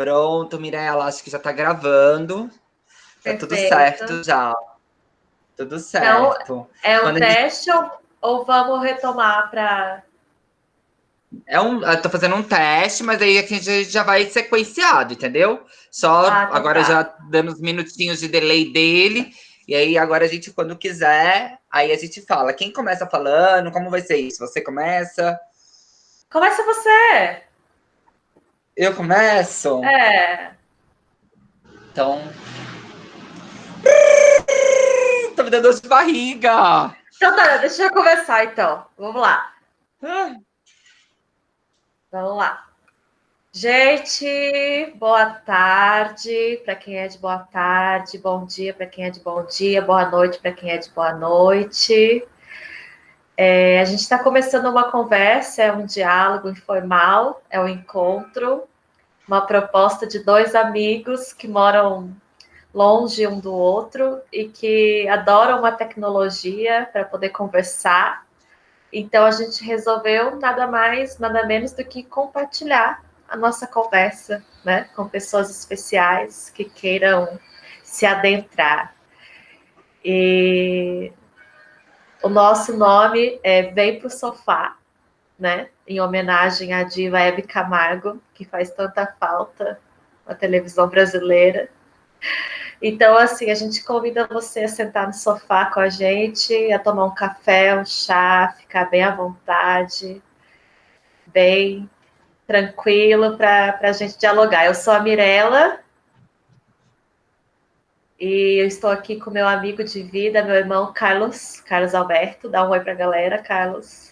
Pronto, Mirella, acho que já tá gravando. Tá tudo certo já. Tudo certo. Então, é um teste gente... ou, ou vamos retomar para. É um, eu tô fazendo um teste, mas aí a gente já vai sequenciado, entendeu? Só ah, tá agora tá. já dando uns minutinhos de delay dele. E aí agora a gente, quando quiser, aí a gente fala. Quem começa falando? Como vai ser isso? Você começa? Começa você! Eu começo? É. Então. Tô me dando dor de barriga. Então tá, deixa eu começar então. Vamos lá. Ah. Vamos lá. Gente, boa tarde para quem é de boa tarde, bom dia para quem é de bom dia, boa noite para quem é de boa noite. É, a gente está começando uma conversa, é um diálogo informal, é um encontro, uma proposta de dois amigos que moram longe um do outro e que adoram uma tecnologia para poder conversar. Então a gente resolveu nada mais, nada menos do que compartilhar a nossa conversa, né, com pessoas especiais que queiram se adentrar. E o nosso nome é Vem para o Sofá, né? Em homenagem à diva Hebe Camargo, que faz tanta falta na televisão brasileira. Então, assim, a gente convida você a sentar no sofá com a gente, a tomar um café, um chá, ficar bem à vontade, bem tranquilo para a gente dialogar. Eu sou a Mirella, e eu estou aqui com meu amigo de vida, meu irmão Carlos, Carlos Alberto. Dá um oi para a galera, Carlos.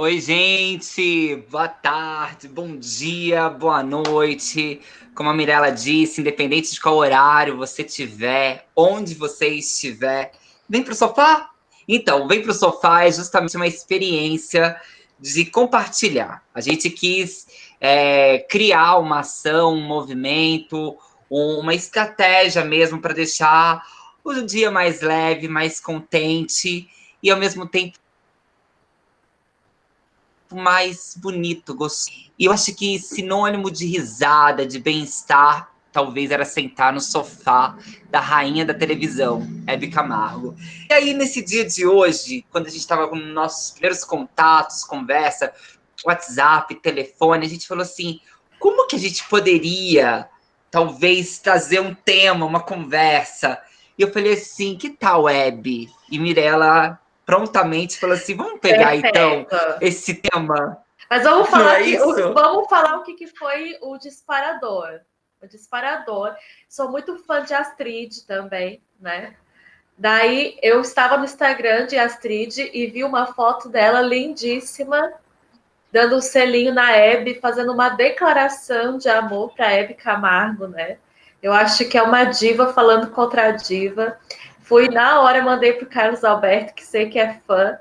Oi, gente. Boa tarde, bom dia, boa noite. Como a Mirella disse, independente de qual horário você tiver, onde você estiver, vem para o sofá. Então, vem para o sofá é justamente uma experiência de compartilhar. A gente quis é, criar uma ação, um movimento, uma estratégia mesmo para deixar o dia mais leve, mais contente e ao mesmo tempo mais bonito, gostoso. E eu acho que sinônimo de risada, de bem-estar, talvez era sentar no sofá da rainha da televisão, Hebe Camargo. E aí, nesse dia de hoje, quando a gente estava com nossos primeiros contatos, conversa, WhatsApp, telefone, a gente falou assim: como que a gente poderia talvez trazer um tema, uma conversa. E eu falei assim, que tal, Web? E Mirella prontamente falou assim, vamos pegar Perfeito. então esse tema. Mas vamos falar, é que, o, vamos falar o que, que foi o disparador. O disparador. Sou muito fã de Astrid também, né? Daí eu estava no Instagram de Astrid e vi uma foto dela lindíssima dando um selinho na Hebe, fazendo uma declaração de amor para Hebe Camargo, né? Eu acho que é uma diva falando contra a diva. Fui na hora, mandei para o Carlos Alberto, que sei que é fã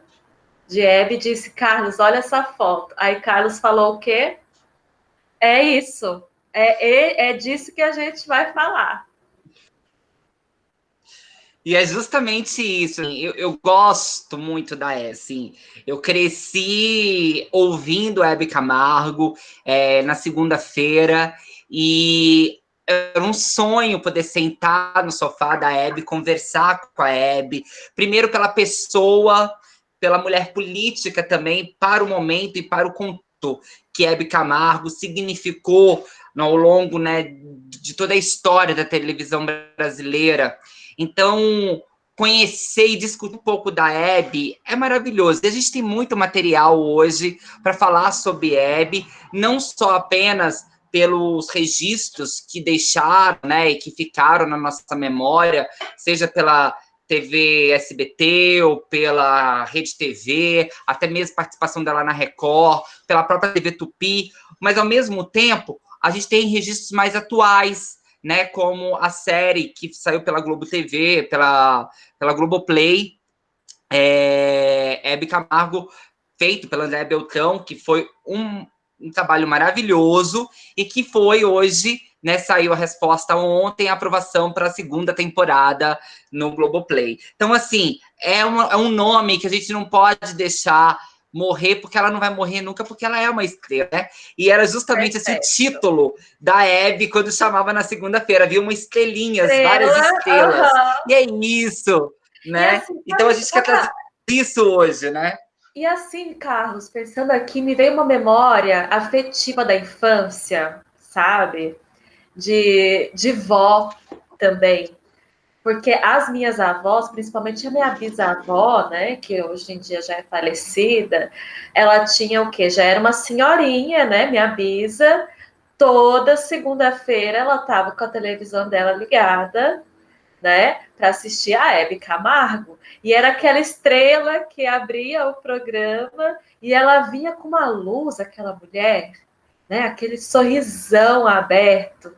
de Hebe, disse: Carlos, olha essa foto. Aí Carlos falou o quê? É isso. É, é, é disso que a gente vai falar. E é justamente isso. Assim, eu, eu gosto muito da E, assim. Eu cresci ouvindo Hebe Camargo é, na segunda-feira e era um sonho poder sentar no sofá da Hebe, conversar com a Hebe. Primeiro pela pessoa, pela mulher política também, para o momento e para o conto que Hebe Camargo significou ao longo né, de toda a história da televisão brasileira. Então, conhecer e discutir um pouco da Hebe é maravilhoso. A gente tem muito material hoje para falar sobre Hebe, não só apenas pelos registros que deixaram, né, e que ficaram na nossa memória, seja pela TV SBT ou pela Rede TV, até mesmo participação dela na Record, pela própria TV Tupi, mas ao mesmo tempo a gente tem registros mais atuais, né, como a série que saiu pela Globo TV, pela, pela Globoplay, é, Hebe Camargo, feito pela André Beltrão, que foi um, um trabalho maravilhoso e que foi hoje, né, saiu a resposta ontem, a aprovação para a segunda temporada no Globoplay. Então, assim, é, uma, é um nome que a gente não pode deixar morrer, porque ela não vai morrer nunca, porque ela é uma estrela, né? E era justamente esse o título da Hebe quando chamava na segunda-feira. Havia uma estrelinhas, Estrela, várias estrelas. E é isso, né? Assim, então a gente quer trazer isso hoje, né? E assim, Carlos, pensando aqui, me veio uma memória afetiva da infância, sabe? De, de vó também. Porque as minhas avós, principalmente a minha bisavó, né, que hoje em dia já é falecida, ela tinha o quê? Já era uma senhorinha, né, minha bisa. Toda segunda-feira ela estava com a televisão dela ligada, né, para assistir a Hebe Camargo. E era aquela estrela que abria o programa e ela vinha com uma luz, aquela mulher, né, aquele sorrisão aberto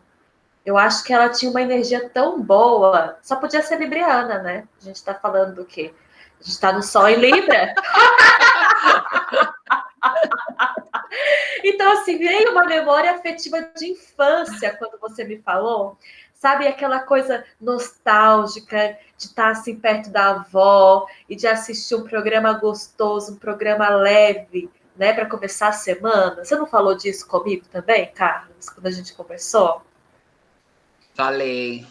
eu acho que ela tinha uma energia tão boa. Só podia ser libriana, né? A gente está falando do quê? A gente está no Sol em Libra. então, assim, veio uma memória afetiva de infância quando você me falou. Sabe aquela coisa nostálgica de estar assim perto da avó e de assistir um programa gostoso, um programa leve, né, para começar a semana? Você não falou disso comigo também, Carlos, quando a gente conversou? Falei.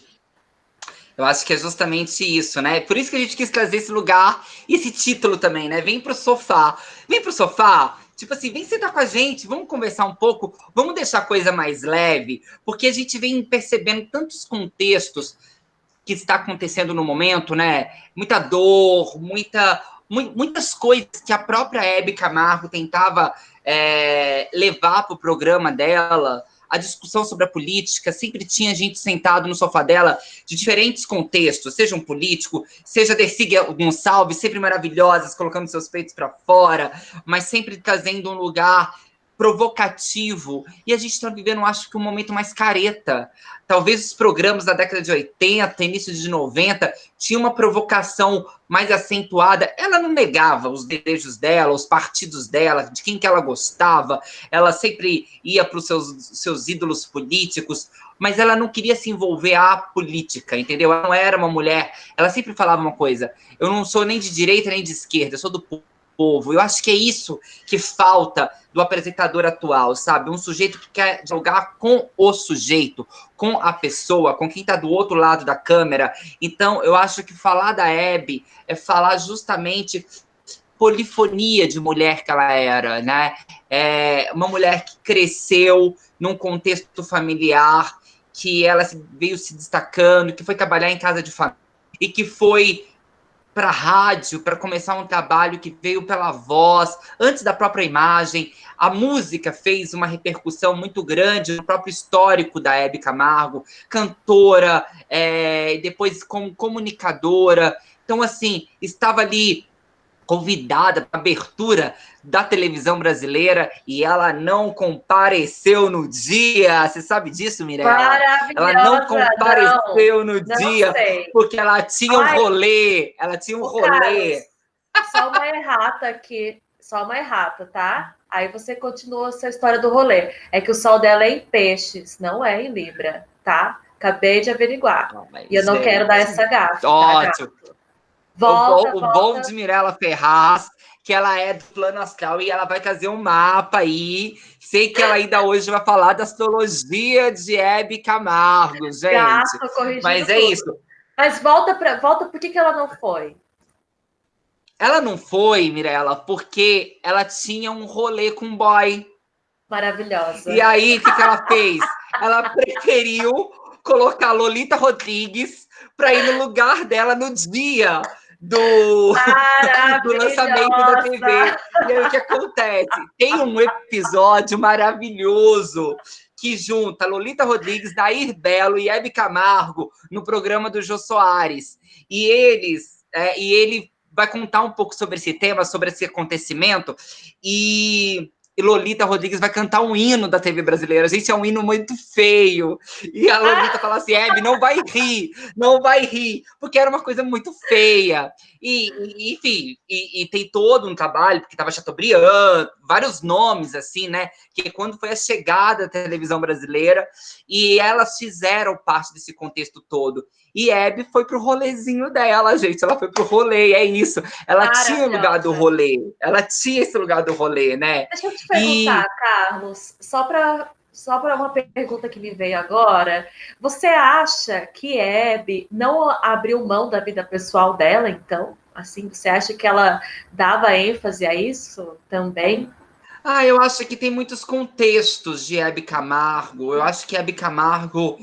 Eu acho que é justamente isso, né? Por isso que a gente quis trazer esse lugar esse título também, né? Vem pro sofá. Vem pro sofá. Tipo assim, vem sentar com a gente, vamos conversar um pouco, vamos deixar a coisa mais leve, porque a gente vem percebendo tantos contextos que está acontecendo no momento, né? Muita dor, muita, mu muitas coisas que a própria Hebe Camargo tentava é, levar para o programa dela, a discussão sobre a política, sempre tinha gente sentado no sofá dela de diferentes contextos, seja um político, seja Dercy Gonçalves, sempre maravilhosas, colocando seus peitos para fora, mas sempre trazendo um lugar provocativo. E a gente está vivendo, acho que, um momento mais careta. Talvez os programas da década de 80, início de 90, tinham uma provocação mais acentuada. Ela não negava os desejos dela, os partidos dela, de quem que ela gostava. Ela sempre ia para os seus, seus ídolos políticos, mas ela não queria se envolver à política, entendeu? Ela não era uma mulher. Ela sempre falava uma coisa: eu não sou nem de direita nem de esquerda, eu sou do povo povo. Eu acho que é isso que falta do apresentador atual, sabe? Um sujeito que quer jogar com o sujeito, com a pessoa, com quem está do outro lado da câmera. Então, eu acho que falar da Hebe é falar justamente polifonia de mulher que ela era, né? É uma mulher que cresceu num contexto familiar, que ela veio se destacando, que foi trabalhar em casa de família e que foi para rádio, para começar um trabalho que veio pela voz, antes da própria imagem. A música fez uma repercussão muito grande no próprio histórico da Hebe Camargo, cantora, é, depois como comunicadora. Então, assim, estava ali convidada para abertura da televisão brasileira e ela não compareceu no dia. Você sabe disso, Mirella? Ela não compareceu não, no dia sei. porque ela tinha Ai, um rolê. Ela tinha um rolê. Carlos, só uma errata aqui, só uma errata, tá? Aí você continua essa história do rolê. É que o sol dela é em peixes, não é em Libra, tá? Acabei de averiguar. Não, e eu não é, quero dar essa gafa. Tá, Ótimo. Tá, Volta, o, bom, volta. o bom de Mirella Ferraz, que ela é do plano astral e ela vai trazer um mapa aí. Sei que ela ainda hoje vai falar da astrologia de Hebe Camargo, gente. Mas é tudo. isso. Mas volta para volta, por que, que ela não foi? Ela não foi, Mirella, porque ela tinha um rolê com um boy. Maravilhosa. E aí, o que, que ela fez? Ela preferiu colocar Lolita Rodrigues para ir no lugar dela no dia do, do lançamento da TV. E aí o que acontece? Tem um episódio maravilhoso que junta Lolita Rodrigues, Nair Belo e Hebe Camargo no programa do Jô Soares. E eles, é, e ele vai contar um pouco sobre esse tema, sobre esse acontecimento. E e Lolita Rodrigues vai cantar um hino da TV brasileira. Gente, é um hino muito feio. E a Lolita fala assim: Hebe, não vai rir, não vai rir, porque era uma coisa muito feia. E, e enfim, e, e, tem todo um trabalho, porque estava Chateaubriand, vários nomes, assim, né? Que quando foi a chegada da televisão brasileira, e elas fizeram parte desse contexto todo. E Hebe foi pro rolezinho dela, gente. Ela foi pro rolê, é isso. Ela tinha o lugar do rolê. Ela tinha esse lugar do rolê, né? Deixa eu te perguntar, e... Carlos, só para só para uma pergunta que me veio agora, você acha que Hebe não abriu mão da vida pessoal dela, então? Assim, você acha que ela dava ênfase a isso também? Ah, eu acho que tem muitos contextos de Hebe Camargo. Eu acho que Hebe Camargo,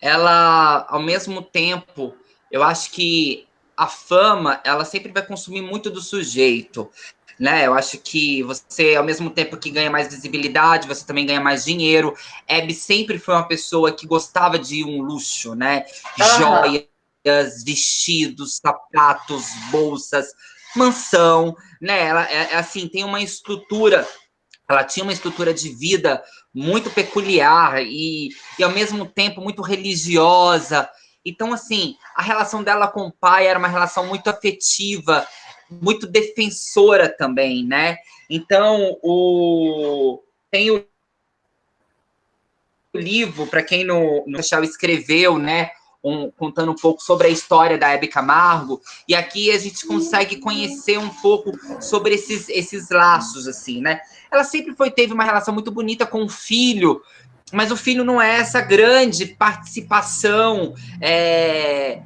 ela, ao mesmo tempo, eu acho que a fama, ela sempre vai consumir muito do sujeito né? Eu acho que você, ao mesmo tempo que ganha mais visibilidade, você também ganha mais dinheiro. Abby sempre foi uma pessoa que gostava de um luxo, né? Uhum. Joias, vestidos, sapatos, bolsas, mansão, né? Ela, é, é, assim, tem uma estrutura, ela tinha uma estrutura de vida muito peculiar e, e ao mesmo tempo muito religiosa. Então, assim, a relação dela com o pai era uma relação muito afetiva, muito defensora também, né? Então, o tem o livro, para quem no, no escreveu, né? Um, contando um pouco sobre a história da Hebe Camargo, e aqui a gente consegue conhecer um pouco sobre esses, esses laços, assim, né? Ela sempre foi, teve uma relação muito bonita com o filho, mas o filho não é essa grande participação é,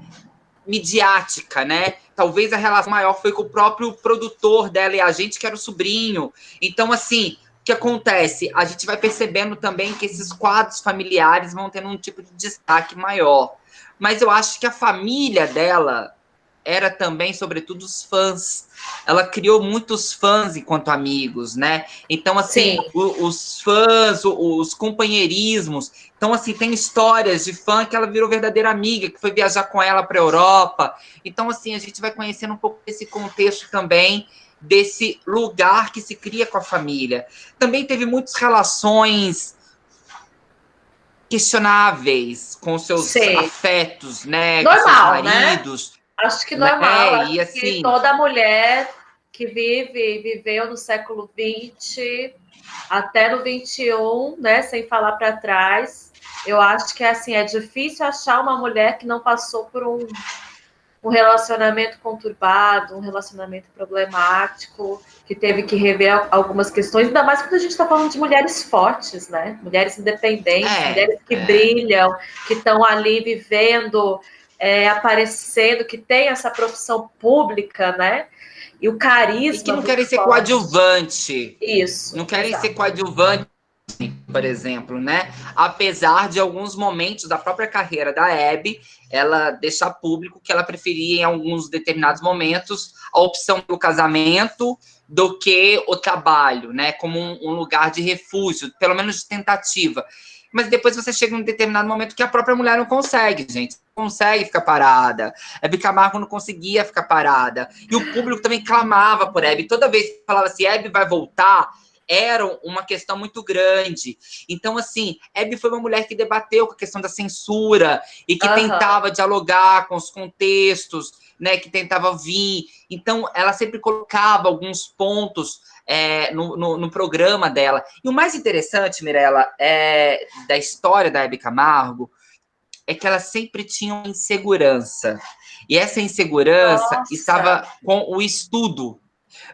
midiática, né? Talvez a relação maior foi com o próprio produtor dela e a gente, que era o sobrinho. Então, assim, o que acontece? A gente vai percebendo também que esses quadros familiares vão tendo um tipo de destaque maior. Mas eu acho que a família dela era também, sobretudo, os fãs. Ela criou muitos fãs enquanto amigos, né? Então, assim, o, os fãs, o, os companheirismos. Então, assim, tem histórias de fã que ela virou verdadeira amiga, que foi viajar com ela para a Europa. Então, assim, a gente vai conhecendo um pouco desse contexto também, desse lugar que se cria com a família. Também teve muitas relações questionáveis com seus Sim. afetos, né? Normal, com seus né? maridos. Né? Acho que normal. É, acho assim, que toda mulher que vive, viveu no século XX até no 21, né, sem falar para trás, eu acho que assim é difícil achar uma mulher que não passou por um, um relacionamento conturbado, um relacionamento problemático, que teve que rever algumas questões, ainda mais quando a gente está falando de mulheres fortes, né? Mulheres independentes, é, mulheres que é. brilham, que estão ali vivendo é, aparecendo, que tem essa profissão pública, né? E o carisma. E que não querem ser forte. coadjuvante. Isso. Não querem exato. ser coadjuvante, por exemplo, né? Apesar de alguns momentos da própria carreira da Abby, ela deixar público que ela preferia, em alguns determinados momentos, a opção do casamento do que o trabalho, né? Como um, um lugar de refúgio, pelo menos de tentativa mas depois você chega num determinado momento que a própria mulher não consegue, gente. Não consegue ficar parada. Hebe Camargo não conseguia ficar parada. E o público também clamava por Hebe. Toda vez que falava assim, Hebe vai voltar, era uma questão muito grande. Então, assim, Hebe foi uma mulher que debateu com a questão da censura e que uhum. tentava dialogar com os contextos, né, que tentava vir. Então, ela sempre colocava alguns pontos é, no, no, no, programa dela. E o mais interessante, Mirella, é, da história da Hebe Camargo, é que ela sempre tinha uma insegurança. E essa insegurança Nossa. estava com o estudo.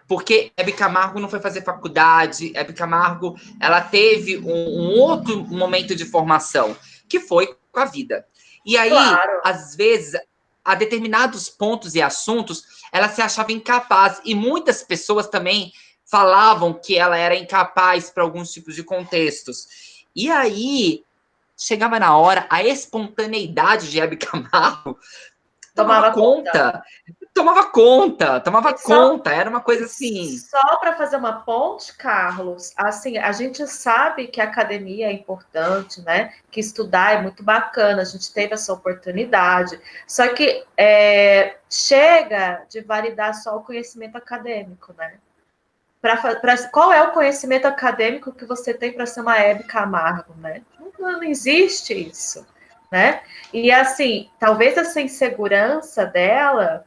Porque Hebe Camargo não foi fazer faculdade, Hebe Camargo ela teve um, um outro momento de formação, que foi com a vida. E aí, claro. às vezes, a determinados pontos e assuntos, ela se achava incapaz. E muitas pessoas também falavam que ela era incapaz para alguns tipos de contextos. E aí, chegava na hora, a espontaneidade de Hebe Camargo tomava, conta. conta. Tomava conta, tomava só, conta, era uma coisa assim. Só para fazer uma ponte, Carlos, assim, a gente sabe que a academia é importante, né? Que estudar é muito bacana, a gente teve essa oportunidade. Só que é, chega de validar só o conhecimento acadêmico, né? Pra, pra, qual é o conhecimento acadêmico que você tem para ser uma Hebe Camargo, né? Não, não existe isso, né? E assim, talvez essa insegurança dela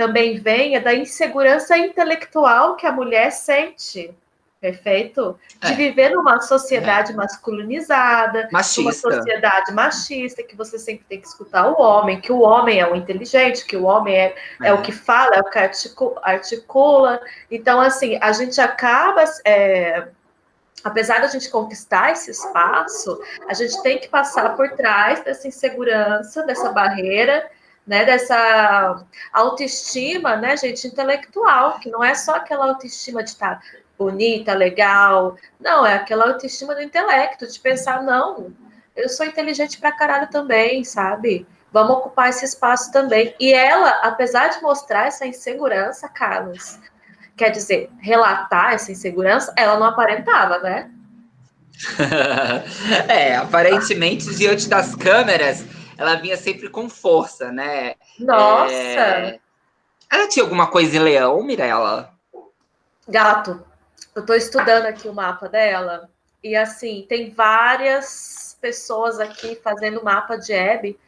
também venha da insegurança intelectual que a mulher sente, perfeito? De é. viver numa sociedade é. masculinizada, machista. uma sociedade machista, que você sempre tem que escutar o homem, que o homem é o inteligente, que o homem é, é. é o que fala, é o que articula. Então, assim, a gente acaba. É, apesar da gente conquistar esse espaço, a gente tem que passar por trás dessa insegurança, dessa barreira, né, dessa autoestima, né, gente, intelectual, que não é só aquela autoestima de estar bonita, legal. Não, é aquela autoestima do intelecto, de pensar, não, eu sou inteligente pra caralho também, sabe? Vamos ocupar esse espaço também. E ela, apesar de mostrar essa insegurança, Carlos, quer dizer, relatar essa insegurança, ela não aparentava, né? é, aparentemente, diante das câmeras, ela vinha sempre com força, né? Nossa! É... Ela tinha alguma coisa em leão, Mirella? Gato. Eu estou estudando aqui o mapa dela e assim tem várias pessoas aqui fazendo mapa de Hebe,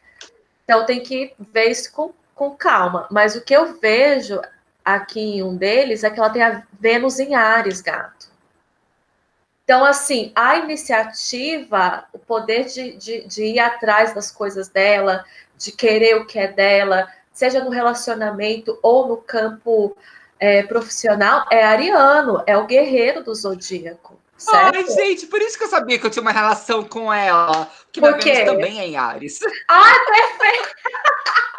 então tem que ver isso com, com calma. Mas o que eu vejo aqui em um deles é que ela tem a Vênus em Ares, gato. Então, assim, a iniciativa, o poder de, de, de ir atrás das coisas dela, de querer o que é dela, seja no relacionamento ou no campo é, profissional é ariano, é o guerreiro do zodíaco. Certo? Ai, gente, por isso que eu sabia que eu tinha uma relação com ela. Que por quê? também é em Ares. Ah, perfeito!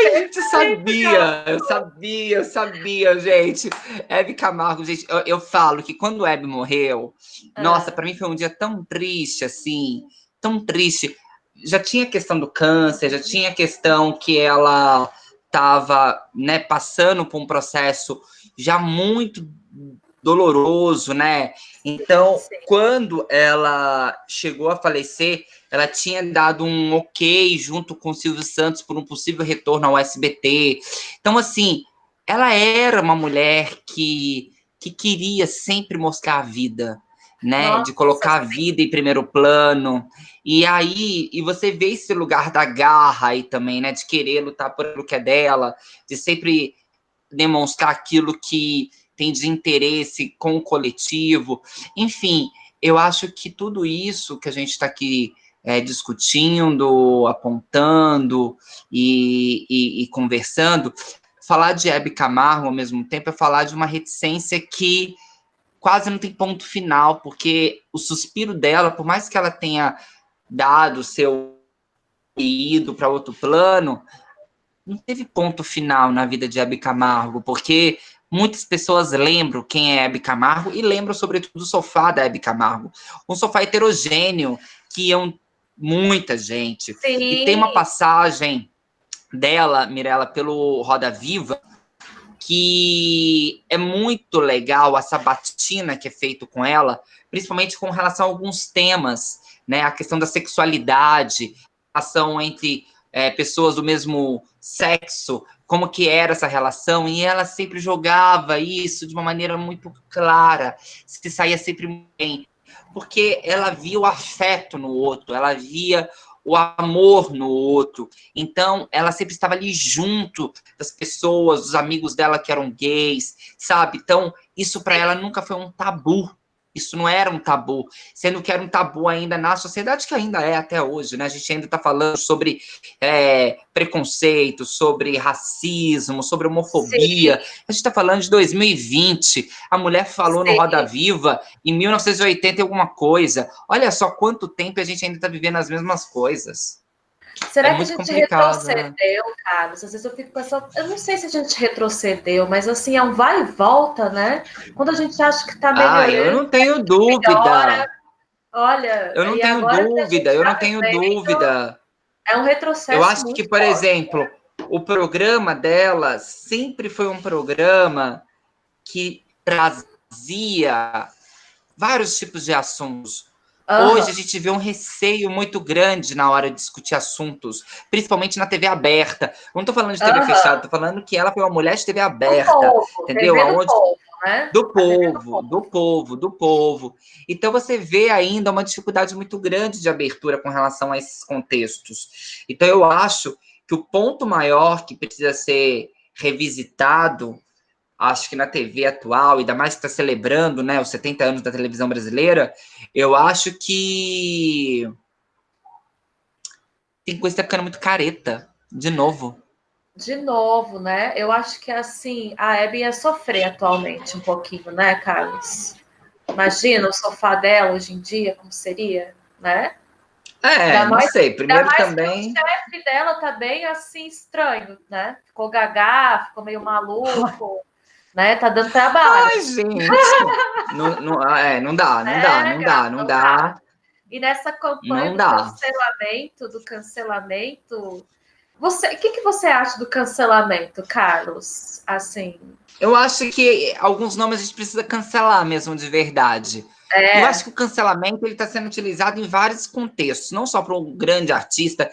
Ai, gente, eu sabia, eu sabia, eu sabia, gente. Hebe Camargo, gente, eu, eu falo que quando o Hebe morreu, ah. nossa, para mim foi um dia tão triste, assim, tão triste já tinha questão do câncer, já tinha questão que ela estava né, passando por um processo já muito doloroso, né? Então, Sim. quando ela chegou a falecer, ela tinha dado um ok junto com o Silvio Santos por um possível retorno ao SBT. Então, assim, ela era uma mulher que, que queria sempre mostrar a vida, né? Nossa, de colocar a vida em primeiro plano. E aí, e você vê esse lugar da garra aí também, né? De querer lutar por o que é dela, de sempre demonstrar aquilo que tem de interesse com o coletivo. Enfim, eu acho que tudo isso que a gente está aqui é, discutindo, apontando e, e, e, conversando, falar de Hebe Camargo ao mesmo tempo é falar de uma reticência que quase não tem ponto final, porque o suspiro dela, por mais que ela tenha dado seu ido para outro plano, não teve ponto final na vida de Hebe Camargo, porque muitas pessoas lembram quem é Hebe Camargo e lembram, sobretudo, do sofá da Hebe Camargo. Um sofá heterogêneo que iam muita gente. Sim. E tem uma passagem dela, Mirella, pelo Roda Viva, que é muito legal a sabatina que é feito com ela, principalmente com relação a alguns temas, né? A questão da sexualidade, a ação entre é, pessoas do mesmo sexo, como que era essa relação, e ela sempre jogava isso de uma maneira muito clara, se saía sempre bem, porque ela via o afeto no outro, ela via o amor no outro. Então, ela sempre estava ali junto das pessoas, dos amigos dela que eram gays, sabe? Então, isso para ela nunca foi um tabu. Isso não era um tabu, sendo que era um tabu ainda na sociedade, que ainda é até hoje, né? A gente ainda está falando sobre é, preconceito, sobre racismo, sobre homofobia. Sim. A gente está falando de 2020. A mulher falou Sim. no Roda Viva em 1980 e alguma coisa. Olha só quanto tempo a gente ainda está vivendo as mesmas coisas. Será é que a gente né? retrocedeu, né? Carlos? Às vezes eu fico pensando, eu não sei se a gente retrocedeu, mas assim, é um vai e volta, né? Quando a gente acha que está melhorando. Ah, eu não tenho dúvida. Melhora. Olha, eu não tenho dúvida, eu não tenho dúvida. É um retrocesso. Eu acho que, por forte. exemplo, o programa dela sempre foi um programa que trazia vários tipos de assuntos Uhum. Hoje a gente vê um receio muito grande na hora de discutir assuntos, principalmente na TV aberta. Não estou falando de TV uhum. fechada, estou falando que ela foi uma mulher de TV aberta, povo, entendeu? TV Aonde... do povo, né? Do povo, do povo, do povo. Então você vê ainda uma dificuldade muito grande de abertura com relação a esses contextos. Então eu acho que o ponto maior que precisa ser revisitado acho que na TV atual, ainda mais que está celebrando né, os 70 anos da televisão brasileira, eu acho que tem coisa que tá ficando muito careta, de novo. De novo, né? Eu acho que assim, a Abby ia sofrer atualmente um pouquinho, né, Carlos? Imagina o sofá dela hoje em dia, como seria, né? É, não sei. Primeiro também. o chefe dela tá bem assim estranho, né? Ficou gagá, ficou meio maluco né? Tá dando trabalho. Ai, gente. não, não, é, não dá, não é, dá, não dá, não dá. E nessa campanha não do dá. cancelamento, do cancelamento, você, o que, que você acha do cancelamento, Carlos? Assim. Eu acho que alguns nomes a gente precisa cancelar mesmo de verdade. É. Eu acho que o cancelamento ele está sendo utilizado em vários contextos, não só para um grande artista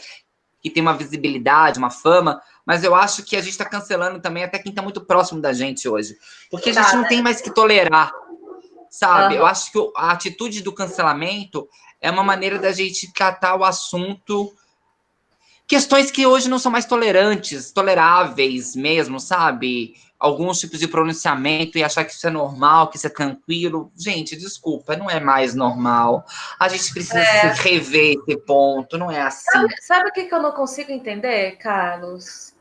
que tem uma visibilidade, uma fama, mas eu acho que a gente está cancelando também até quem está muito próximo da gente hoje. Porque a gente não tem mais que tolerar, sabe? Uhum. Eu acho que a atitude do cancelamento é uma maneira da gente tratar o assunto. Questões que hoje não são mais tolerantes, toleráveis mesmo, sabe? Alguns tipos de pronunciamento e achar que isso é normal, que isso é tranquilo. Gente, desculpa, não é mais normal. A gente precisa é. se rever esse ponto, não é assim. Sabe, sabe o que, que eu não consigo entender, Carlos?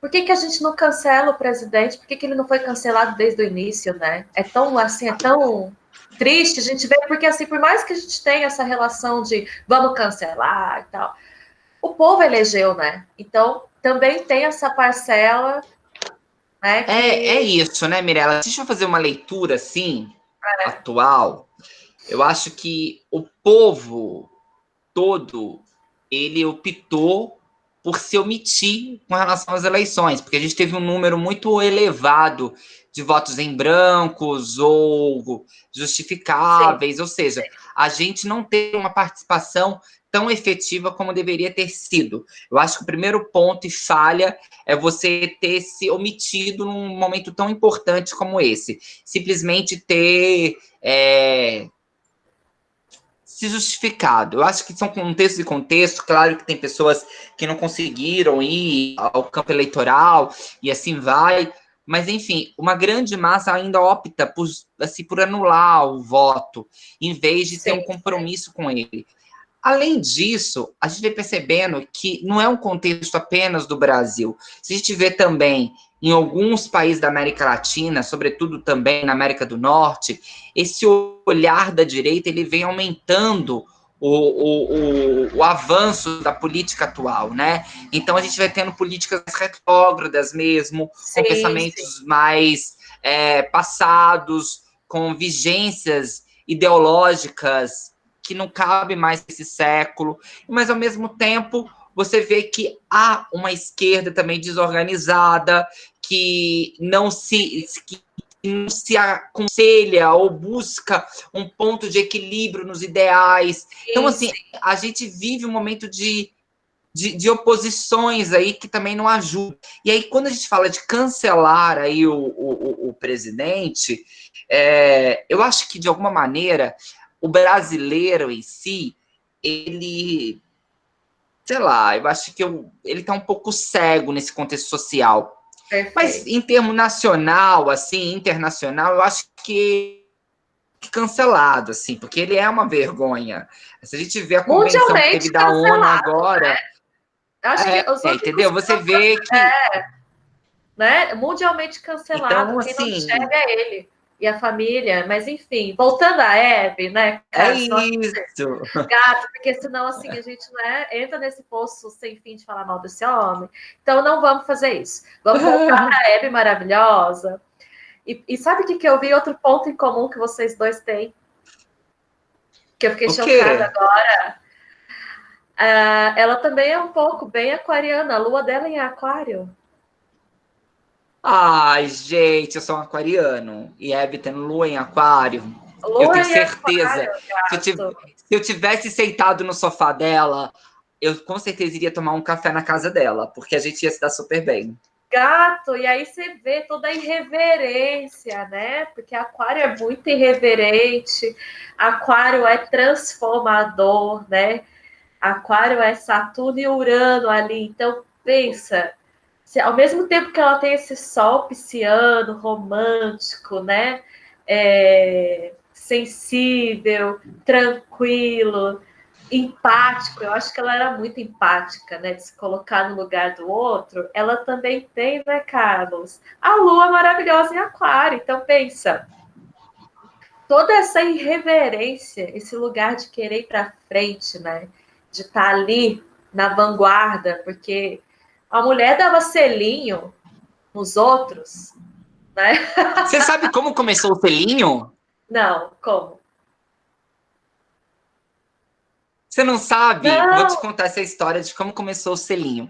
Por que, que a gente não cancela o presidente? Por que, que ele não foi cancelado desde o início, né? É tão assim, é tão triste a gente ver, porque assim, por mais que a gente tenha essa relação de vamos cancelar e tal, o povo elegeu, né? Então também tem essa parcela. Né, que... é, é isso, né, Mirella? Deixa eu fazer uma leitura assim, é. atual. Eu acho que o povo todo ele optou por se omitir com relação às eleições, porque a gente teve um número muito elevado de votos em brancos ou justificáveis, Sim. ou seja, a gente não teve uma participação tão efetiva como deveria ter sido. Eu acho que o primeiro ponto e falha é você ter se omitido num momento tão importante como esse. Simplesmente ter é, se justificado. Eu acho que são contextos e contextos. Claro que tem pessoas que não conseguiram ir ao campo eleitoral e assim vai. Mas, enfim, uma grande massa ainda opta por, assim, por anular o voto, em vez de ter um compromisso com ele. Além disso, a gente vem percebendo que não é um contexto apenas do Brasil. Se a gente vê também em alguns países da América Latina, sobretudo também na América do Norte, esse olhar da direita ele vem aumentando o, o, o, o, avanço da política atual, né? Então a gente vai tendo políticas retrógradas mesmo, sim, com pensamentos sim. mais é, passados, com vigências ideológicas que não cabe mais nesse século, mas ao mesmo tempo você vê que há uma esquerda também desorganizada, que não se que não se aconselha ou busca um ponto de equilíbrio nos ideais. Então, assim, a gente vive um momento de, de, de, oposições aí que também não ajudam. E aí, quando a gente fala de cancelar aí o, o, o presidente, é, eu acho que, de alguma maneira, o brasileiro em si, ele sei lá, eu acho que eu, ele está um pouco cego nesse contexto social. Perfeito. Mas em termo nacional, assim, internacional, eu acho que cancelado, assim, porque ele é uma vergonha. Se a gente vê a convenção que teve da ONU agora. Né? Acho é, que é, entendeu? Você vê que. É, né? Mundialmente cancelado. Então, Quem assim, não enxerga é ele e a família, mas enfim, voltando à Hebe, né? É cara, é isso. Gato, porque senão assim a gente né, entra nesse poço sem fim de falar mal desse homem. Então não vamos fazer isso. Vamos voltar para a Hebe maravilhosa. E, e sabe o que, que eu vi? Outro ponto em comum que vocês dois têm. Que eu fiquei o chocada quê? agora. Uh, ela também é um pouco bem aquariana, a lua dela é em aquário. Ai, gente, eu sou um aquariano. E Hebe tem lua em aquário. Lua eu tenho certeza. Aquário, se, eu se eu tivesse sentado no sofá dela, eu com certeza iria tomar um café na casa dela, porque a gente ia se dar super bem. Gato, e aí você vê toda a irreverência, né? Porque Aquário é muito irreverente, Aquário é transformador, né? Aquário é Saturno e Urano ali. Então, pensa, se, ao mesmo tempo que ela tem esse sol pisciano, romântico, né? É, sensível, tranquilo, empático, eu acho que ela era muito empática, né? De se colocar no lugar do outro. Ela também tem, né, Carlos? A lua maravilhosa em Aquário. Então, pensa. Toda essa irreverência, esse lugar de querer ir para frente, né? De estar tá ali na vanguarda, porque a mulher dava selinho nos outros, né? Você sabe como começou o selinho? Não, como? Você não sabe? Não. Vou te contar essa história de como começou o selinho.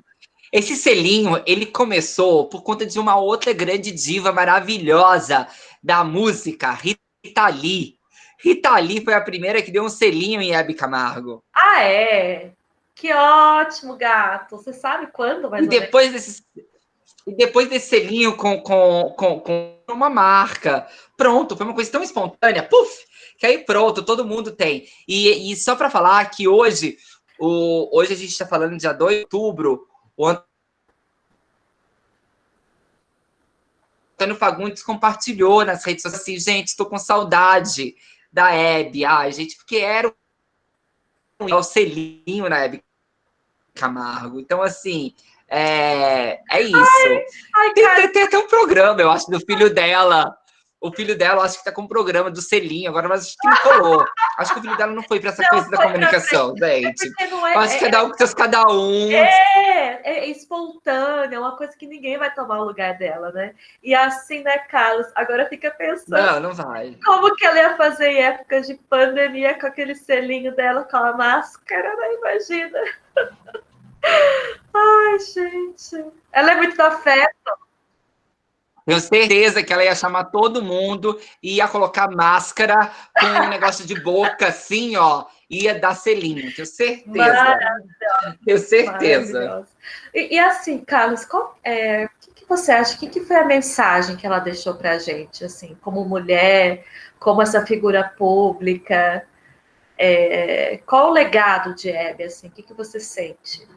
Esse selinho, ele começou por conta de uma outra grande diva maravilhosa da música, Rita Lee. Rita Lee foi a primeira que deu um selinho em Hebe Camargo. Ah, é? Que ótimo, gato. Você sabe quando vai E depois desse, e depois desse selinho com, com, com, com uma marca, pronto, foi uma coisa tão espontânea, puf, que aí pronto, todo mundo tem. E, e só para falar que hoje, o, hoje a gente está falando dia 2 de outubro, o Antônio Fagundes compartilhou nas redes sociais assim, gente, estou com saudade da Hebe. Ai, gente, porque era o selinho na Hebe Camargo. Então, assim, é, é isso. Ai, ai, tem, tem, tem, até um programa, eu acho, do filho dela o filho dela, acho que tá com um programa do selinho agora, mas acho que não colou. acho que o filho dela não foi para essa não coisa da comunicação, gente. É, acho que é, cada um com cada um. É, é espontâneo, é uma coisa que ninguém vai tomar o lugar dela, né? E assim, né, Carlos? Agora fica pensando. Não, não vai. Como que ela ia fazer em épocas de pandemia com aquele selinho dela com a máscara, né? Imagina. Ai, gente. Ela é muito afeto. Tenho certeza que ela ia chamar todo mundo e ia colocar máscara com um negócio de boca assim, ó. Ia dar selinho, tenho certeza. Tenho certeza. E, e, assim, Carlos, qual, é, o que, que, você acha? O que, que foi a mensagem que ela deixou para a gente, assim, como mulher, como essa figura pública? É, qual o legado de Hebe, assim? O que, que você sente?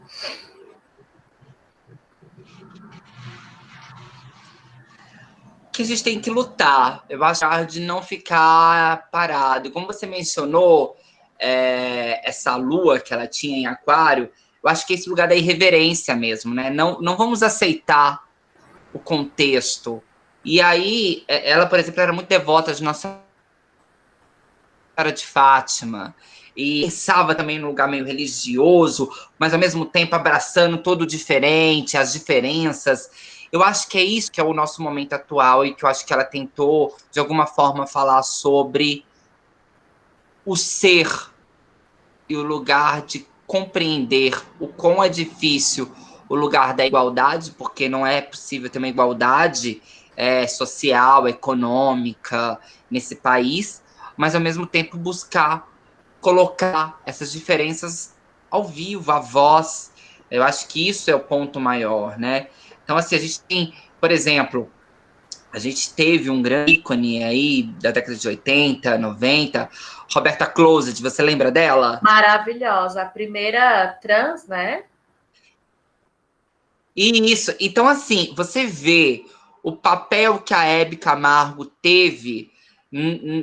Que a gente tem que lutar. Eu acho de não ficar parado. Como você mencionou, é, essa lua que ela tinha em Aquário, eu acho que é esse lugar da irreverência mesmo, né? Não, não vamos aceitar o contexto. E aí, é, ela, por exemplo, era muito devota de Nossa Senhora de Fátima. E pensava também num lugar meio religioso, mas ao mesmo tempo abraçando todo diferente, as diferenças. Eu acho que é isso que é o nosso momento atual e que eu acho que ela tentou, de alguma forma, falar sobre o ser e o lugar de compreender o quão é difícil o lugar da igualdade, porque não é possível ter uma igualdade é, social, econômica nesse país, mas ao mesmo tempo buscar colocar essas diferenças ao vivo, à voz. Eu acho que isso é o ponto maior, né? Então, assim, a gente tem, por exemplo, a gente teve um grande ícone aí da década de 80, 90, Roberta Closet, você lembra dela? Maravilhosa, a primeira trans, né? Isso, então assim, você vê o papel que a Hebe Camargo teve,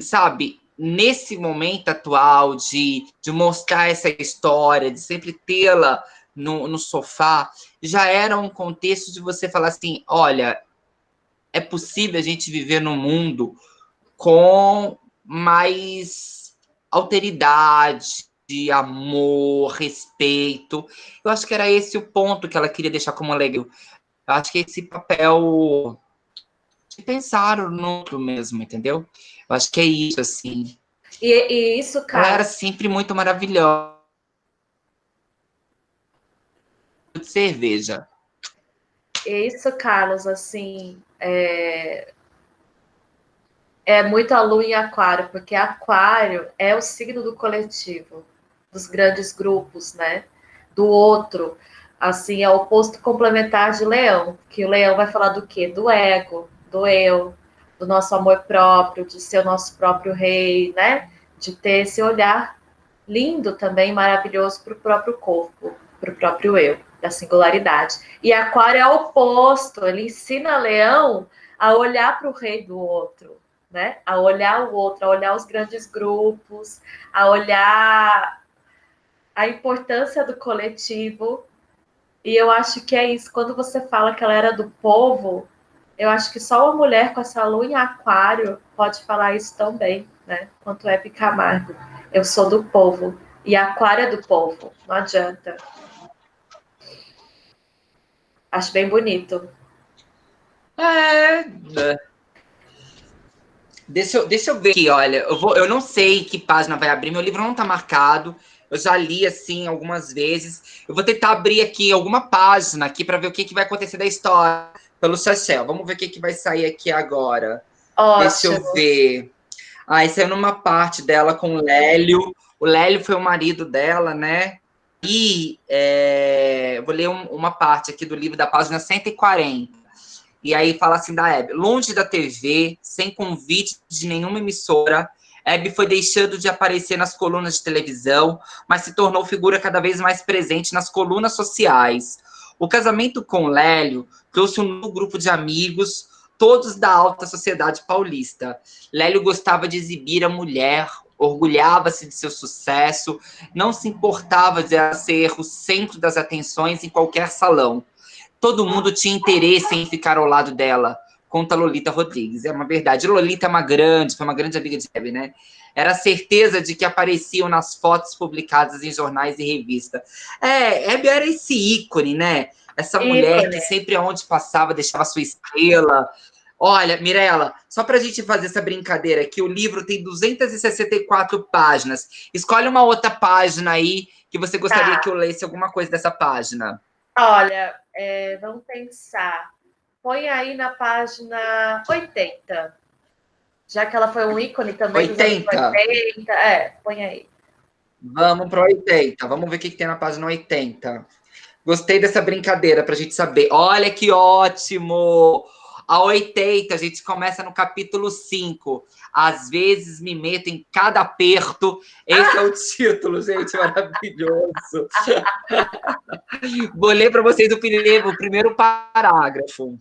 sabe, nesse momento atual de, de mostrar essa história, de sempre tê-la no, no sofá, já era um contexto de você falar assim: olha, é possível a gente viver num mundo com mais alteridade, de amor, respeito. Eu acho que era esse o ponto que ela queria deixar como legado. Eu acho que esse papel de pensar no outro mesmo, entendeu? Eu acho que é isso, assim. E, e isso, cara. Ela era sempre muito maravilhosa. De cerveja. Isso, Carlos, assim, é... é muito a lua em aquário, porque aquário é o signo do coletivo, dos grandes grupos, né? Do outro. Assim, é o oposto complementar de leão, que o leão vai falar do quê? Do ego, do eu, do nosso amor próprio, de ser o nosso próprio rei, né? De ter esse olhar lindo também, maravilhoso para o próprio corpo, para o próprio eu, da singularidade. E Aquário é o oposto, ele ensina Leão a olhar para o rei do outro, né? A olhar o outro, a olhar os grandes grupos, a olhar a importância do coletivo. E eu acho que é isso. Quando você fala que ela era do povo, eu acho que só uma mulher com essa lua em aquário pode falar isso tão bem, né? Quanto Hebe Camargo. Eu sou do povo. E aquário é do povo. Não adianta. Acho bem bonito. É. Deixa eu, deixa eu ver aqui, olha. Eu, vou, eu não sei que página vai abrir, meu livro não tá marcado. Eu já li assim algumas vezes. Eu vou tentar abrir aqui alguma página aqui para ver o que, que vai acontecer da história pelo Chachel. Vamos ver o que, que vai sair aqui agora. Ótimo. Deixa eu ver. Ah, isso é numa parte dela com o Lélio. O Lélio foi o marido dela, né? E é, vou ler um, uma parte aqui do livro da página 140. E aí fala assim da Hebe: longe da TV, sem convite de nenhuma emissora, Hebe foi deixando de aparecer nas colunas de televisão, mas se tornou figura cada vez mais presente nas colunas sociais. O casamento com Lélio trouxe um novo grupo de amigos, todos da alta sociedade paulista. Lélio gostava de exibir a mulher, orgulhava-se de seu sucesso, não se importava de ser o centro das atenções em qualquer salão. Todo mundo tinha interesse em ficar ao lado dela, conta Lolita Rodrigues. É uma verdade. Lolita é uma grande, foi uma grande amiga de Hebe, né? Era a certeza de que apareciam nas fotos publicadas em jornais e revistas. É, Hebe era esse ícone, né? Essa mulher que sempre aonde passava deixava sua estrela, Olha, Mirella, só para a gente fazer essa brincadeira aqui, o livro tem 264 páginas. Escolhe uma outra página aí que você gostaria tá. que eu lesse alguma coisa dessa página. Olha, é, vamos pensar. Põe aí na página 80. Já que ela foi um ícone também 80. 80. É, põe aí. Vamos para 80. Vamos ver o que, que tem na página 80. Gostei dessa brincadeira para a gente saber. Olha que ótimo! A 80, a gente começa no capítulo 5. Às vezes me meto em cada aperto. Esse é o título, gente, maravilhoso. Vou ler para vocês o primeiro, o primeiro parágrafo.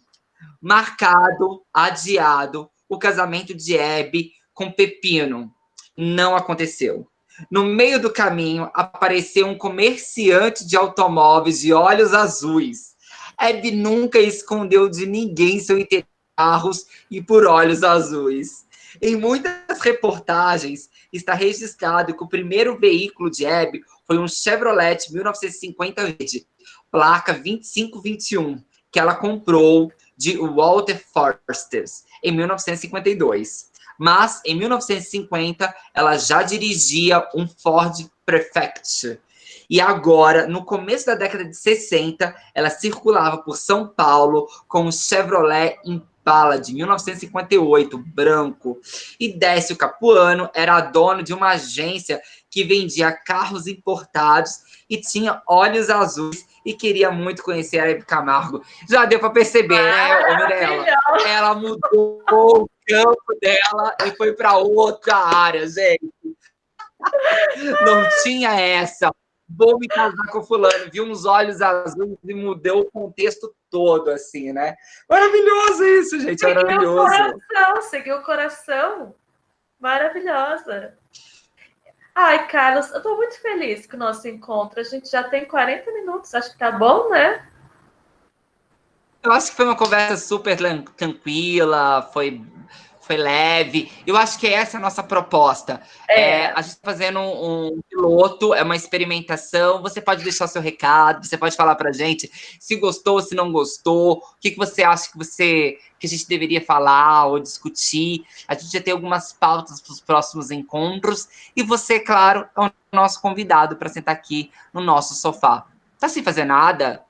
Marcado, adiado, o casamento de Hebe com Pepino. Não aconteceu. No meio do caminho, apareceu um comerciante de automóveis de olhos azuis Hebe nunca escondeu de ninguém seu interesse em carros e por olhos azuis. Em muitas reportagens, está registrado que o primeiro veículo de Hebe foi um Chevrolet 1950 verde, placa 2521, que ela comprou de Walter Forster em 1952. Mas, em 1950, ela já dirigia um Ford Prefect, e agora, no começo da década de 60, ela circulava por São Paulo com um Chevrolet Impala de 1958, branco. E Décio Capuano era dono de uma agência que vendia carros importados e tinha olhos azuis e queria muito conhecer a Hebe Camargo. Já deu para perceber, né, Mirella? Ela mudou o campo dela e foi para outra área, gente. Não tinha essa vou me casar com fulano, vi uns olhos azuis e mudou o contexto todo, assim, né? Maravilhoso isso, gente, seguiu maravilhoso. Seguiu o coração, seguiu o coração. Maravilhosa. Ai, Carlos, eu tô muito feliz com o nosso encontro. A gente já tem 40 minutos, acho que tá bom, né? Eu acho que foi uma conversa super tranquila, foi foi leve. Eu acho que essa é a nossa proposta. É. É, a gente está fazendo um, um, piloto, é uma experimentação. Você pode deixar seu recado, você pode falar para gente se gostou, se não gostou, o que, que você acha que você que a gente deveria falar ou discutir. A gente já tem algumas pautas para os próximos encontros. E você, claro, é o nosso convidado para sentar aqui no nosso sofá. Tá sem fazer nada?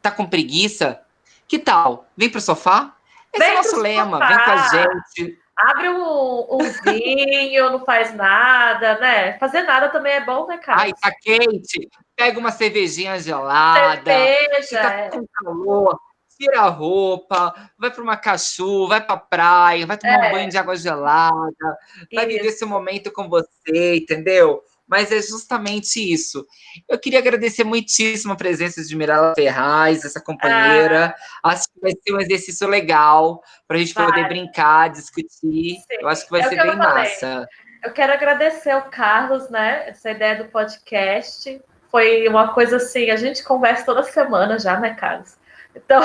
Tá com preguiça? Que tal? Vem para o sofá? Esse vem é o nosso lema, vem com a gente. Abre um, um vinho, não faz nada, né? Fazer nada também é bom, né, cara? Ai, tá quente. Pega uma cervejinha gelada. Cerveja. Tá é. com calor. Tira a roupa, vai para uma cachu, vai para praia, vai tomar é. um banho de água gelada, vai Isso. viver esse momento com você, entendeu? Mas é justamente isso. Eu queria agradecer muitíssimo a presença de Mirella Ferraz, essa companheira. Ah. Acho que vai ser um exercício legal para a gente vai. poder brincar, discutir. Sim. Eu acho que vai é ser bem massa. Eu quero agradecer ao Carlos, né? Essa ideia do podcast. Foi uma coisa assim, a gente conversa toda semana já, né, Carlos? Então.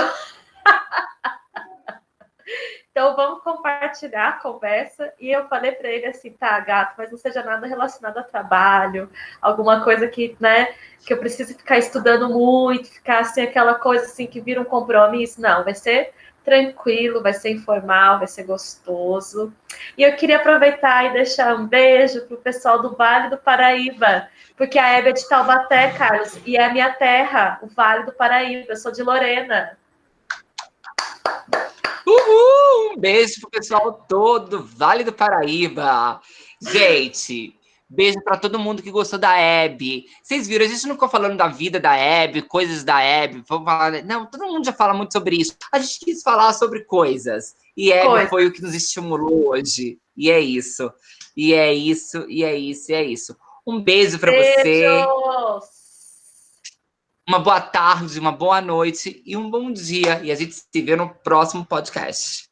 Então vamos compartilhar a conversa. E eu falei para ele assim, tá, gato, mas não seja nada relacionado a trabalho, alguma coisa que, né, que eu preciso ficar estudando muito, ficar assim, aquela coisa assim que vira um compromisso. Não, vai ser tranquilo, vai ser informal, vai ser gostoso. E eu queria aproveitar e deixar um beijo pro pessoal do Vale do Paraíba, porque a Hebe é de Taubaté, Carlos, e é a minha terra, o Vale do Paraíba. Eu sou de Lorena. Uhul! Um beijo pro pessoal todo do Vale do Paraíba. Gente, beijo para todo mundo que gostou da Hebe. Vocês viram, a gente não ficou falando da vida da Hebe, coisas da Hebe. Falar... Não, todo mundo já fala muito sobre isso. A gente quis falar sobre coisas. E Hebe Coisa. foi o que nos estimulou hoje. E é isso. E é isso, e é isso, e é isso. Um beijo para você uma boa tarde, uma boa noite e um bom dia. E a gente se vê no próximo podcast.